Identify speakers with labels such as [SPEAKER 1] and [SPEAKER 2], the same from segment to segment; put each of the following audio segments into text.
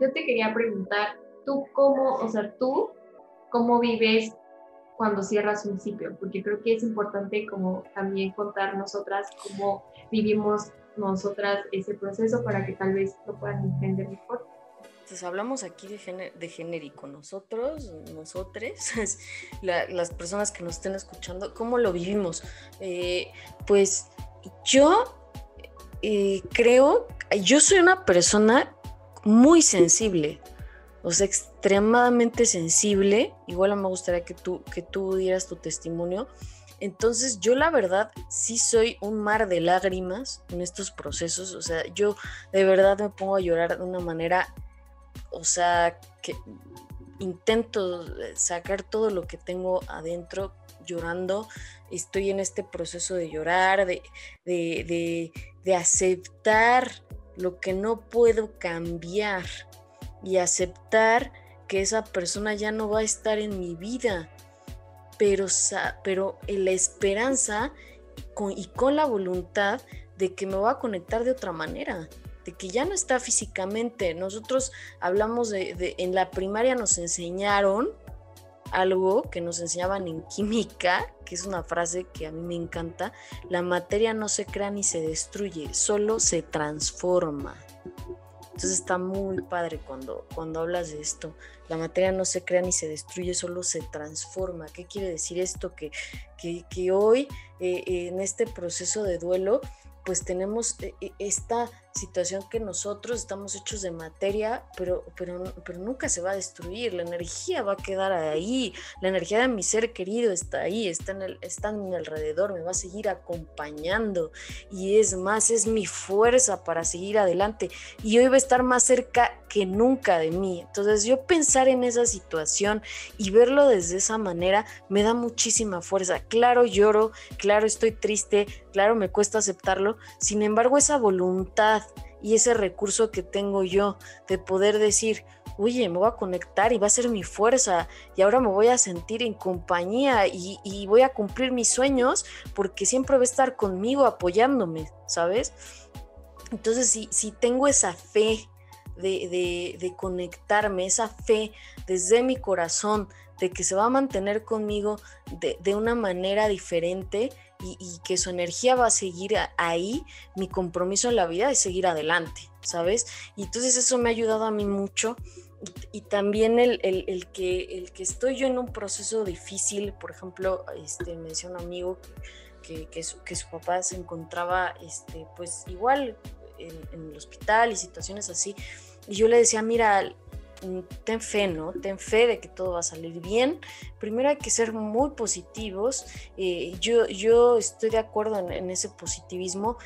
[SPEAKER 1] yo te quería preguntar, ¿tú cómo, o sea, tú cómo vives cuando cierras un ciclo? Porque creo que es importante como también contar nosotras cómo vivimos nosotras ese proceso para que tal vez lo puedan entender mejor.
[SPEAKER 2] Pues hablamos aquí de, de genérico, nosotros, nosotres, las personas que nos estén escuchando, ¿cómo lo vivimos? Eh, pues yo eh, creo, yo soy una persona muy sensible, o sea, extremadamente sensible. Igual me gustaría que tú, que tú dieras tu testimonio. Entonces yo la verdad sí soy un mar de lágrimas en estos procesos, o sea, yo de verdad me pongo a llorar de una manera, o sea, que intento sacar todo lo que tengo adentro llorando, estoy en este proceso de llorar, de, de, de aceptar lo que no puedo cambiar y aceptar que esa persona ya no va a estar en mi vida, pero, pero en la esperanza y con la voluntad de que me va a conectar de otra manera, de que ya no está físicamente. Nosotros hablamos de, en la primaria nos enseñaron algo que nos enseñaban en química, que es una frase que a mí me encanta, la materia no se crea ni se destruye, solo se transforma. Entonces está muy padre cuando, cuando hablas de esto. La materia no se crea ni se destruye, solo se transforma. ¿Qué quiere decir esto? Que, que, hoy, eh, en este proceso de duelo, pues tenemos eh, eh, esta situación que nosotros estamos hechos de materia, pero, pero, pero nunca se va a destruir, la energía va a quedar ahí, la energía de mi ser querido está ahí, está en, el, está en mi alrededor, me va a seguir acompañando y es más, es mi fuerza para seguir adelante y hoy va a estar más cerca que nunca de mí. Entonces yo pensar en esa situación y verlo desde esa manera me da muchísima fuerza. Claro lloro, claro estoy triste, claro me cuesta aceptarlo, sin embargo esa voluntad y ese recurso que tengo yo de poder decir, oye, me voy a conectar y va a ser mi fuerza y ahora me voy a sentir en compañía y, voy a cumplir mis sueños porque siempre va a estar conmigo apoyándome, ¿sabes? Entonces, si, si tengo esa fe de, de, conectarme, esa fe desde mi corazón, de que se va a mantener conmigo de, de una manera diferente, y, que su energía va a seguir ahí, mi compromiso en la vida es seguir adelante, ¿sabes? Y entonces eso me ha ayudado a mí mucho. Y, también el, el, que, el que estoy yo en un proceso difícil, por ejemplo, este, me decía un amigo que, que, su, que su papá se encontraba, este, pues igual en, el hospital y situaciones así, y yo le decía, mira, ten fe, ¿no? Ten fe de que todo va a salir bien. Primero hay que ser muy positivos. Eh, yo, yo estoy de acuerdo en, ese positivismo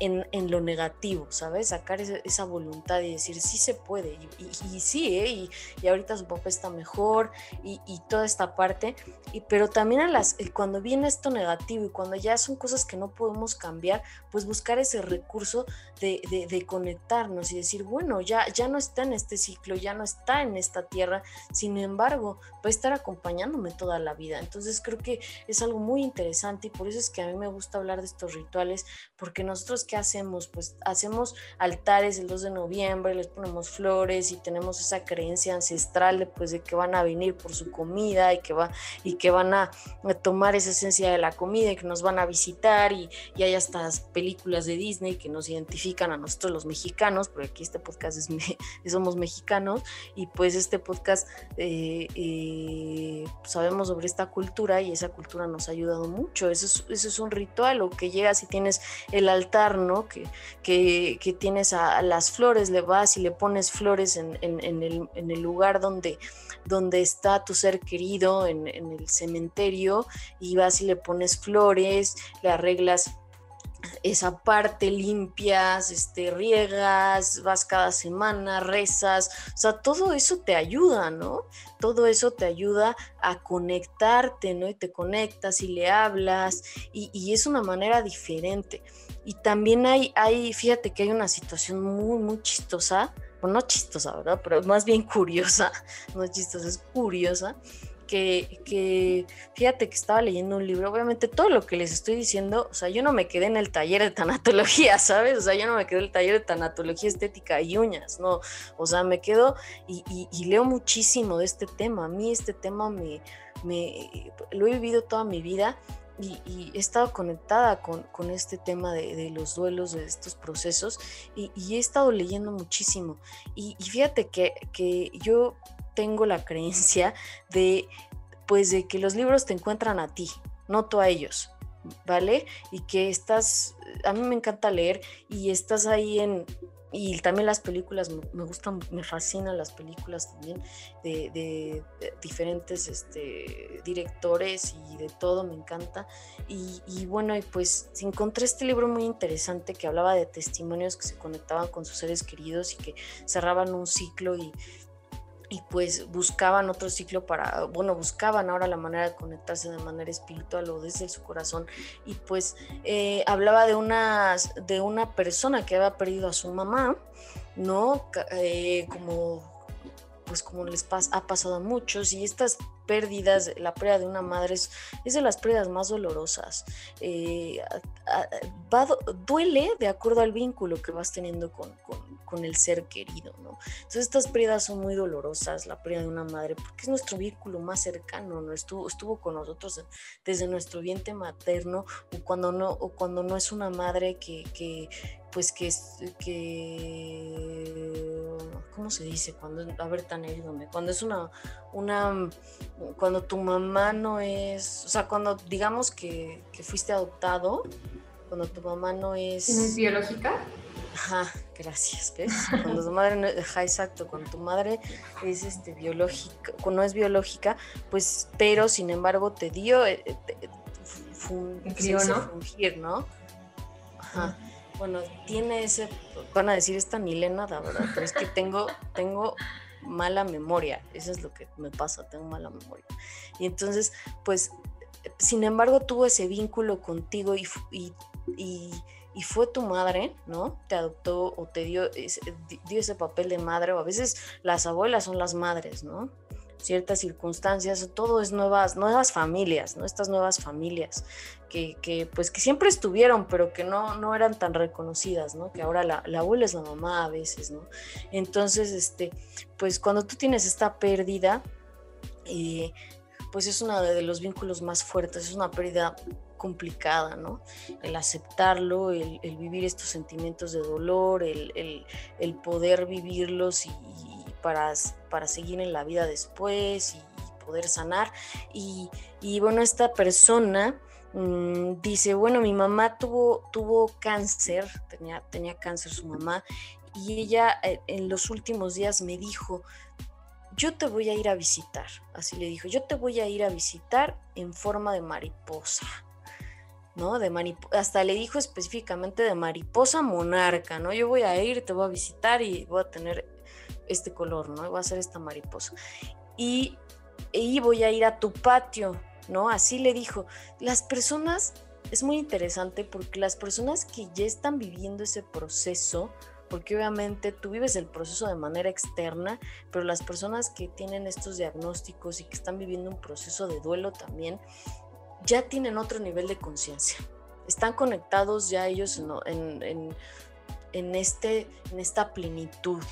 [SPEAKER 2] en, lo negativo, ¿sabes? Sacar esa, voluntad y decir, sí se puede. Y, sí, ¿eh? Y, ahorita su papá está mejor y, toda esta parte. Y, pero también las, eh, cuando viene esto negativo y cuando ya son cosas que no podemos cambiar, pues buscar ese recurso de, de conectarnos y decir, bueno, ya, ya no está en este ciclo, ya no está está en esta tierra, sin embargo, va a estar acompañándome toda la vida. Entonces creo que es algo muy interesante y por eso es que a mí me gusta hablar de estos rituales, porque nosotros qué hacemos? Pues hacemos altares el 2 de noviembre, les ponemos flores y tenemos esa creencia ancestral de, pues, de que van a venir por su comida y que, va, y que van a, tomar esa esencia de la comida y que nos van a visitar y, y hay estas películas de Disney que nos identifican a nosotros los mexicanos, porque aquí este podcast es, somos mexicanos y pues este podcast eh, eh, sabemos sobre esta cultura y esa cultura nos ha ayudado mucho. Eso es, eso es un ritual o que llegas y tienes el altar, ¿no? Que, que, tienes a, las flores, le vas y le pones flores en, el, en el, lugar donde, donde está tu ser querido, en, en el cementerio, y vas y le pones flores, le arreglas esa parte limpias, este, riegas, vas cada semana, rezas, o sea, todo eso te ayuda, ¿no? Todo eso te ayuda a conectarte, ¿no? Y te conectas y le hablas y, es una manera diferente. Y también hay, hay, fíjate que hay una situación muy, muy chistosa, bueno, no chistosa, ¿verdad? Pero más bien curiosa, no chistosa, es curiosa, que, fíjate que estaba leyendo un libro, obviamente todo lo que les estoy diciendo, o sea, yo no me quedé en el taller de tanatología, ¿sabes? O sea, yo no me quedé en el taller de tanatología estética y uñas, no, o sea, me quedo y, leo muchísimo de este tema, a mí este tema me, me lo he vivido toda mi vida. Y, he estado conectada con, este tema de, los duelos, de estos procesos, y, he estado leyendo muchísimo. Y, fíjate que, que yo tengo la creencia de, pues, de que los libros te encuentran a ti, no tú a ellos, ¿vale? Y que estás, a mí me encanta leer y estás ahí en, y también las películas, me, gustan, me fascinan las películas también de, diferentes este, directores y de todo, me encanta. Y, y, bueno, y pues encontré este libro muy interesante que hablaba de testimonios que se conectaban con sus seres queridos y que cerraban un ciclo y, y pues buscaban otro ciclo para, bueno, buscaban ahora la manera de conectarse de manera espiritual o desde su corazón y pues eh, hablaba de una, de una persona que había perdido a su mamá, ¿no? Eh, como pues como les ha pasado a muchos y estas pérdidas, la pérdida de una madre es, de las pérdidas más dolorosas. Eh, duele de acuerdo al vínculo que vas teniendo con, el ser querido, ¿no? Entonces estas pérdidas son muy dolorosas, la pérdida de una madre, porque es nuestro vínculo más cercano, ¿no? Estuvo, estuvo con nosotros desde nuestro vientre materno o cuando no, o cuando no es una madre que, que pues que, ¿cómo se dice? Cuando, a ver, tan herido, cuando es una, una, cuando tu mamá no es, o sea, cuando digamos que, fuiste adoptado, cuando tu mamá no es...
[SPEAKER 1] ¿Es biológica?
[SPEAKER 2] Ajá, gracias, ¿ves? Cuando tu madre no, ajá, exacto, cuando tu madre es este biológica, no es biológica, pues, pero sin embargo te dio, eh, te,
[SPEAKER 1] ¿no?
[SPEAKER 2] Fungir, ¿no? Ajá bueno, tiene ese, van a decir esta Milena, la verdad, pero es que tengo, tengo mala memoria, eso es lo que me pasa, tengo mala memoria. Y entonces, pues, sin embargo, tuvo ese vínculo contigo y, y, y, fue tu madre, ¿no? Te adoptó o te dio ese, dio ese papel de madre, o a veces las abuelas son las madres, ¿no? Ciertas circunstancias, todo es nuevas, nuevas familias, ¿no? Estas nuevas familias que, pues que siempre estuvieron, pero que no, no eran tan reconocidas, ¿no? Que ahora la, abuela es la mamá a veces, ¿no? Entonces, este, pues cuando tú tienes esta pérdida, eh, pues es uno de los vínculos más fuertes, es una pérdida complicada, ¿no? El aceptarlo, el, vivir estos sentimientos de dolor, el, poder vivirlos y, para, para seguir en la vida después y, poder sanar. Y, y bueno, esta persona Mm, dice, bueno, mi mamá tuvo, tuvo cáncer, tenía, tenía cáncer su mamá, y ella eh, en los últimos días me dijo, yo te voy a ir a visitar, así le dijo, yo te voy a ir a visitar en forma de mariposa. ¿no? De hasta le dijo específicamente de mariposa monarca, ¿no? Yo voy a ir, te voy a visitar y voy a tener este color, ¿no? Voy a hacer esta mariposa. Y, y voy a ir a tu patio, ¿no? Así le dijo. Las personas, es muy interesante porque las personas que ya están viviendo ese proceso, porque obviamente tú vives el proceso de manera externa, pero las personas que tienen estos diagnósticos y que están viviendo un proceso de duelo también, ya tienen otro nivel de conciencia. Están conectados ya ellos en, en, este, en esta plenitud,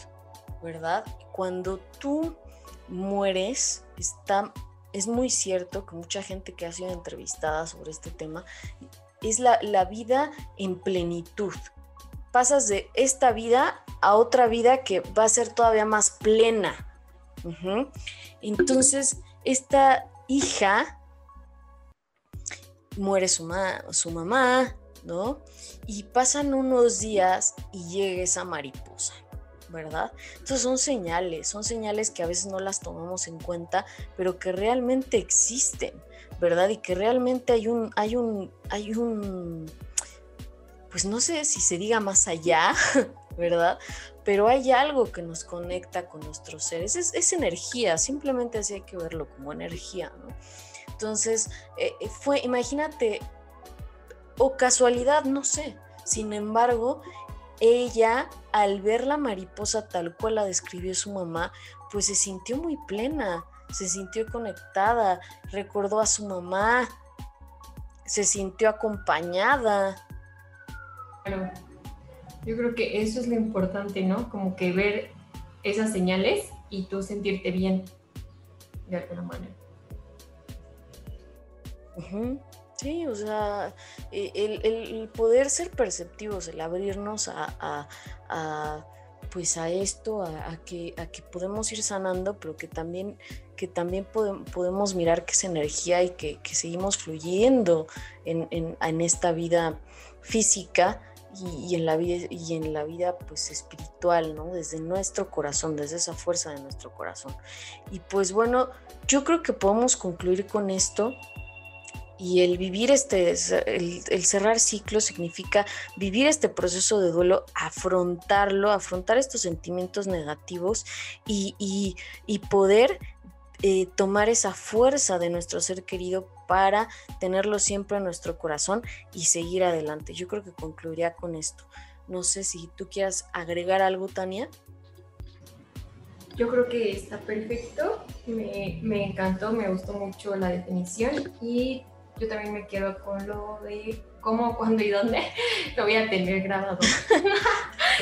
[SPEAKER 2] ¿verdad? Cuando tú mueres, está es muy cierto que mucha gente que ha sido entrevistada sobre este tema es la, vida en plenitud. Pasas de esta vida a otra vida que va a ser todavía más plena. Entonces, esta hija muere su, su mamá, ¿no? Y pasan unos días y llega esa mariposa. ¿Verdad? Entonces son señales, son señales que a veces no las tomamos en cuenta, pero que realmente existen, ¿verdad? Y que realmente hay un, hay un, hay un, pues no sé si se diga más allá, ¿verdad? Pero hay algo que nos conecta con nuestros seres, es, energía, simplemente así hay que verlo como energía, ¿no? Entonces, eh, eh, fue, imagínate, o casualidad, no sé, sin embargo, ella, al ver la mariposa tal cual la describió su mamá, pues se sintió muy plena, se sintió conectada, recordó a su mamá, se sintió acompañada.
[SPEAKER 1] Bueno, yo creo que eso es lo importante, ¿no? Como que ver esas señales y tú sentirte bien de alguna manera.
[SPEAKER 2] Sí, o sea, e, el, poder ser perceptivos, el abrirnos a, pues a esto, a, que, a que podemos ir sanando, pero que también, que también podemos mirar que es energía y que, seguimos fluyendo en, en, esta vida física y, en la vida, y en la vida pues espiritual, ¿no? Desde nuestro corazón, desde esa fuerza de nuestro corazón. Y pues bueno, yo creo que podemos concluir con esto y el vivir este, el, cerrar ciclo significa vivir este proceso de duelo, afrontarlo, afrontar estos sentimientos negativos y, poder eh, tomar esa fuerza de nuestro ser querido para tenerlo siempre en nuestro corazón y seguir adelante. Yo creo que concluiría con esto. No sé si tú quieras agregar algo, Tania.
[SPEAKER 1] Yo creo que está perfecto, me, me encantó, me gustó mucho la definición y yo también me quedo con lo de cómo, cuándo y dónde lo voy a tener grabado.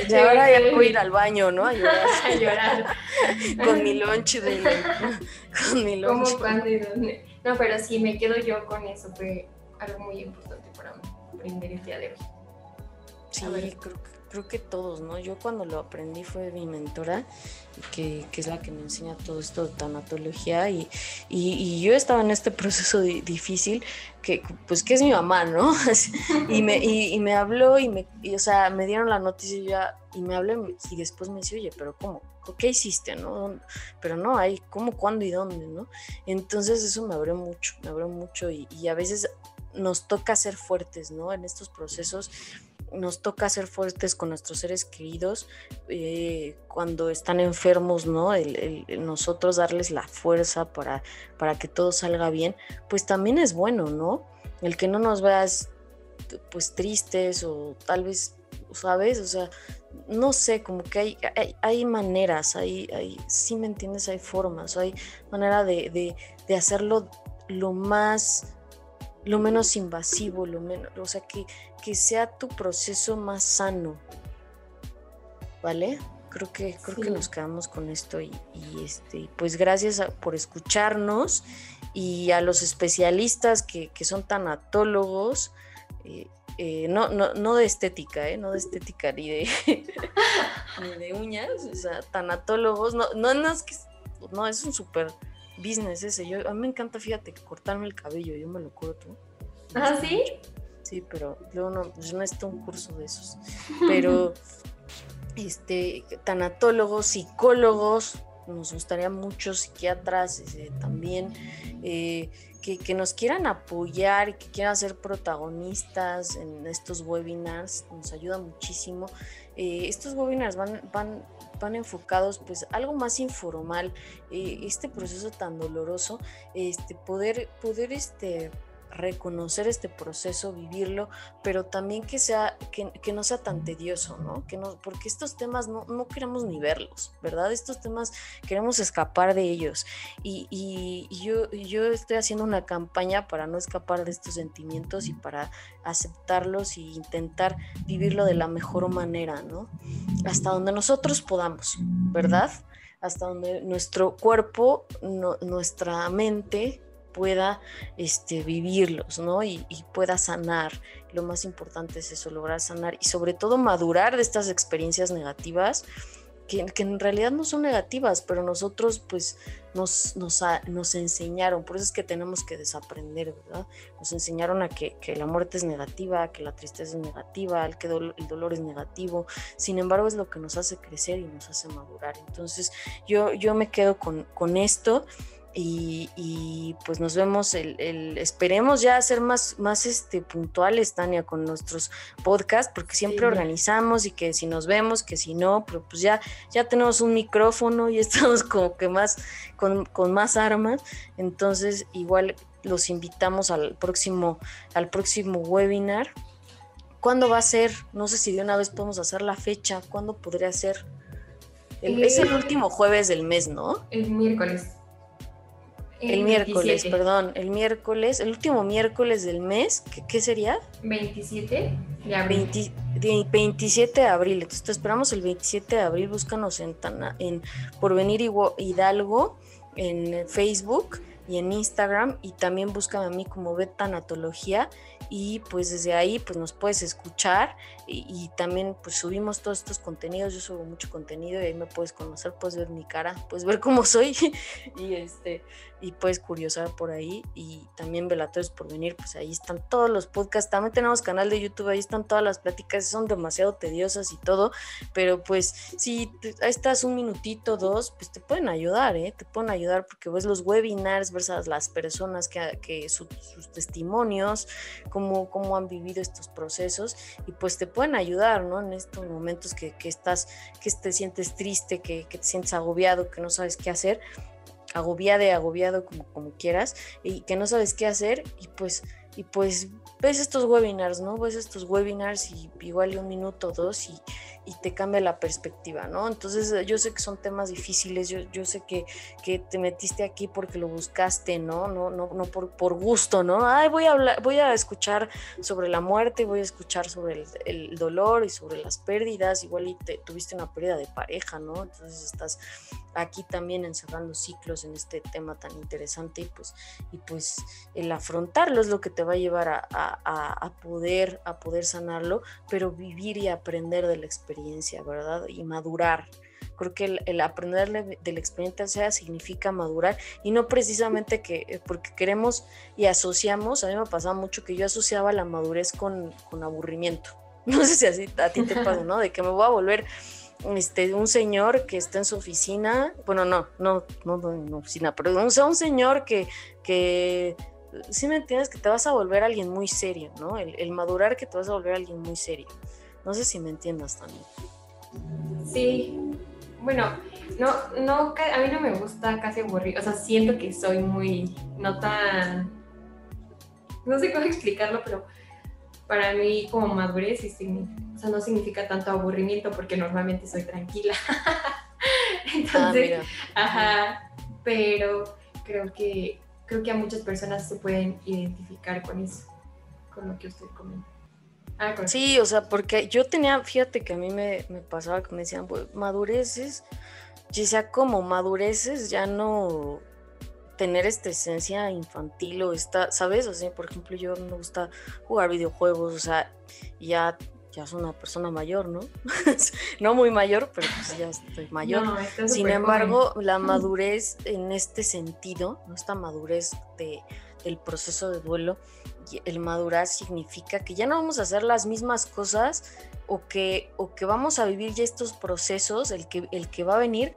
[SPEAKER 2] Y ahora ya voy a ir al baño, ¿no? A llorar. a llorar. con mi lunch de
[SPEAKER 1] con mi lunch. ¿Cómo, cuándo y dónde? No, pero sí, me quedo yo con eso. Fue algo muy importante para mí, aprender el día de hoy.
[SPEAKER 2] Sí, creo que creo que todos, ¿no? Yo cuando lo aprendí fue mi mentora, que, es la que me enseña todo esto de tanatología, y, y, yo estaba en este proceso difícil, que pues que es mi mamá, ¿no? y, me, y, me habló y me, o sea, me dieron la noticia y, ya, y me habló y después me dice, oye, pero ¿cómo? ¿Qué hiciste, no? Pero no, hay cómo, cuándo y dónde, ¿no? Entonces eso me abrió mucho, me abrió mucho y, y a veces nos toca ser fuertes, ¿no? En estos procesos nos toca ser fuertes con nuestros seres queridos eh, cuando están enfermos, ¿no? El, nosotros darles la fuerza para, para que todo salga bien, pues también es bueno, ¿no? El que no nos veas pues tristes o tal vez, ¿sabes? O sea, no sé, como que hay, hay, maneras, hay, hay, sí me entiendes, hay formas, hay manera de, de hacerlo lo más lo menos invasivo, lo menos, o sea, que, que sea tu proceso más sano. ¿Vale? Creo que, creo que nos quedamos con esto y, este, pues gracias por escucharnos y a los especialistas que, son tanatólogos, eh, eh, no, no, no de estética, ¿eh? no de estética ni de, ni de uñas, o sea, tanatólogos, no, no, no es que, no, es un súper business ese. Yo, a mí me encanta, fíjate, cortarme el cabello, yo me lo corto.
[SPEAKER 1] ¿Ah, sí?
[SPEAKER 2] Sí, pero luego no, pues no necesito un curso de esos. Pero, este, tanatólogos, psicólogos, nos gustaría mucho, psiquiatras este, también, eh, que, nos quieran apoyar y que quieran ser protagonistas en estos webinars, nos ayuda muchísimo. Eh, estos webinars van, van van enfocados pues algo más informal, eh, este proceso tan doloroso, este, poder, poder este, reconocer este proceso, vivirlo, pero también que sea, que, no sea tan tedioso, ¿no? Que no, porque estos temas no, no queremos ni verlos, ¿verdad? Estos temas queremos escapar de ellos. Y, y, yo, yo estoy haciendo una campaña para no escapar de estos sentimientos y para aceptarlos e intentar vivirlo de la mejor manera, ¿no? Hasta donde nosotros podamos, ¿verdad? Hasta donde nuestro cuerpo, nuestra mente pueda este, vivirlos, ¿no? Y, pueda sanar. Lo más importante es eso, lograr sanar y sobre todo madurar de estas experiencias negativas, que, en realidad no son negativas, pero nosotros pues nos, nos, enseñaron, por eso es que tenemos que desaprender, ¿verdad? Nos enseñaron a que, la muerte es negativa, que la tristeza es negativa, que el dolor es negativo, sin embargo es lo que nos hace crecer y nos hace madurar. Entonces yo, yo me quedo con, con esto y, pues nos vemos el, esperemos ya ser más, más este, puntuales, Tania, con nuestros podcasts, porque siempre organizamos y que si nos vemos, que si no, pero pues ya, ya tenemos un micrófono y estamos como que más, con, más armas, entonces igual los invitamos al próximo, al próximo webinar. ¿Cuándo va a ser? No sé si de una vez podemos hacer la fecha, ¿cuándo podría ser? es el último jueves del mes, ¿no?
[SPEAKER 1] El miércoles.
[SPEAKER 2] El, miércoles, perdón, el miércoles, el último miércoles del mes, ¿qué, sería?
[SPEAKER 1] 27 de abril.
[SPEAKER 2] 27 de abril, entonces te esperamos el 27 de abril, búscanos en, en Porvenir Hidalgo en Facebook y en Instagram y también búscame a mí como Beta Anatología y pues desde ahí pues nos puedes escuchar y, también pues subimos todos estos contenidos, yo subo mucho contenido y ahí me puedes conocer, puedes ver mi cara, puedes ver cómo soy y este y puedes curiosar por ahí y también Velatorios por venir, pues ahí están todos los podcasts, también tenemos canal de YouTube, ahí están todas las pláticas, son demasiado tediosas y todo, pero pues si estás un minutito, dos, pues te pueden ayudar, ¿eh? te pueden ayudar porque ves los webinars, ves a las personas que, que sus testimonios, cómo, cómo han vivido estos procesos y pues te pueden ayudar, ¿no? En estos momentos que, que estás, que te sientes triste, que, que te sientes agobiado, que no sabes qué hacer agobiada, agobiado, como, como quieras, y que no sabes qué hacer, y pues, y pues ves estos webinars, ¿no? Ves estos webinars y igual un minuto o dos y, y te cambia la perspectiva, ¿no? Entonces yo sé que son temas difíciles, yo, yo sé que, que, te metiste aquí porque lo buscaste, ¿no? No, no, no por, por gusto, ¿no? Ay, voy a hablar, voy a escuchar sobre la muerte, voy a escuchar sobre el, el dolor y sobre las pérdidas, igual y te, tuviste una pérdida de pareja, ¿no? Entonces estás aquí también encerrando ciclos en este tema tan interesante y pues, y pues el afrontarlo es lo que te va a llevar a, a, a poder, a poder sanarlo, pero vivir y aprender de la experiencia ¿verdad? Y madurar. Creo que el, aprender de la experiencia significa madurar y no precisamente que eh, porque queremos y asociamos, a mí me pasaba mucho que yo asociaba la madurez con, con aburrimiento. No sé si así a ti te pasa, ¿no? De que me voy a volver este, un señor que está en su oficina, bueno, no, no, no, no en oficina, pero un, un señor que, que si me entiendes, que te vas a volver alguien muy serio, ¿no? El, el, madurar que te vas a volver alguien muy serio. No sé si me entiendas también.
[SPEAKER 1] Sí, bueno, no, no, a mí no me gusta casi aburrir, o sea, siento que soy muy, no tan, no sé cómo explicarlo, pero para mí como madurez o sea, no significa tanto aburrimiento porque normalmente soy tranquila. Entonces, ah, ajá, pero creo que creo que a muchas personas se pueden identificar con eso, con lo que usted comenta.
[SPEAKER 2] Ah, sí, o sea, porque yo tenía, fíjate que a mí me, pasaba que me decían, pues, madureces, ya sea como madureces, ya no tener esta esencia infantil o esta, ¿sabes? O sea, por ejemplo, yo me gusta jugar videojuegos, o sea, ya, ya soy una persona mayor, ¿no? no muy mayor, pero pues ya estoy mayor. Sin embargo, la madurez en este sentido, ¿no? esta madurez de, del proceso de duelo, el madurar significa que ya no vamos a hacer las mismas cosas o que, o que vamos a vivir ya estos procesos, el que, el que va a venir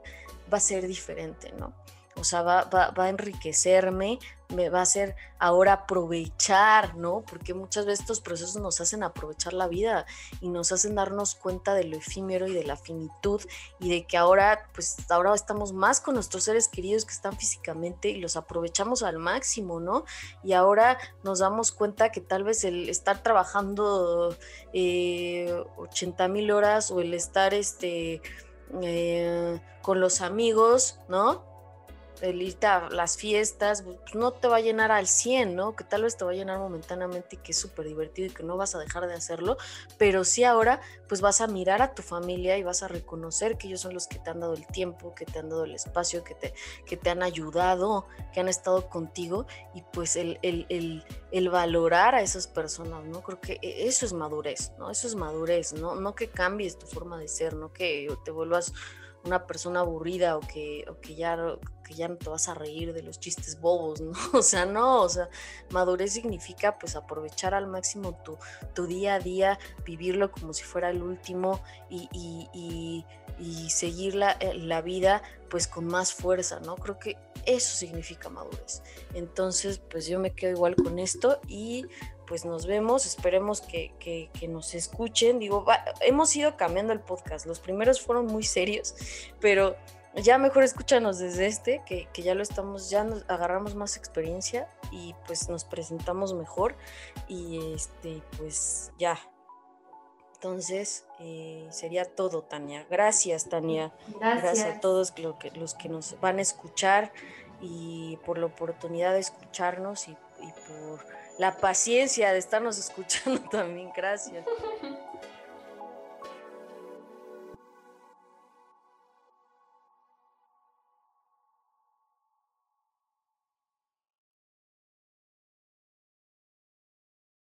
[SPEAKER 2] va a ser diferente, ¿no? O sea, va, va, va a enriquecerme, me va a hacer ahora aprovechar, ¿no? Porque muchas veces estos procesos nos hacen aprovechar la vida y nos hacen darnos cuenta de lo efímero y de la finitud y de que ahora, pues ahora estamos más con nuestros seres queridos que están físicamente y los aprovechamos al máximo, ¿no? Y ahora nos damos cuenta que tal vez el estar trabajando eh, 80 mil horas o el estar este, eh, con los amigos, ¿no? El las fiestas, pues no te va a llenar al 100, ¿no? Que tal vez te va a llenar momentáneamente y que es súper divertido y que no vas a dejar de hacerlo, pero sí ahora pues vas a mirar a tu familia y vas a reconocer que ellos son los que te han dado el tiempo, que te han dado el espacio, que te, que te han ayudado, que han estado contigo y pues el, el, el, el valorar a esas personas, ¿no? Creo que e, eso es madurez, ¿no? Eso es madurez, ¿no? No que cambies tu forma de ser, no que te vuelvas una persona aburrida o que, o que, ya, que ya no te vas a reír de los chistes bobos, ¿no? O sea, no, o sea, madurez significa pues aprovechar al máximo tu, tu día a día, vivirlo como si fuera el último y, y, y, seguir la, eh, la vida pues con más fuerza, ¿no? Creo que eso significa madurez. Entonces, pues yo me quedo igual con esto y pues nos vemos, esperemos que, nos escuchen. Digo, hemos ido cambiando el podcast, los primeros fueron muy serios, pero ya mejor escúchanos desde este, que, ya lo estamos, ya nos agarramos más experiencia y pues nos presentamos mejor y este, pues ya. Entonces, eh, sería todo, Tania. Gracias, Tania. Gracias, a todos los que nos van a escuchar y por la oportunidad de escucharnos y, y por la paciencia de estarnos escuchando también. Gracias.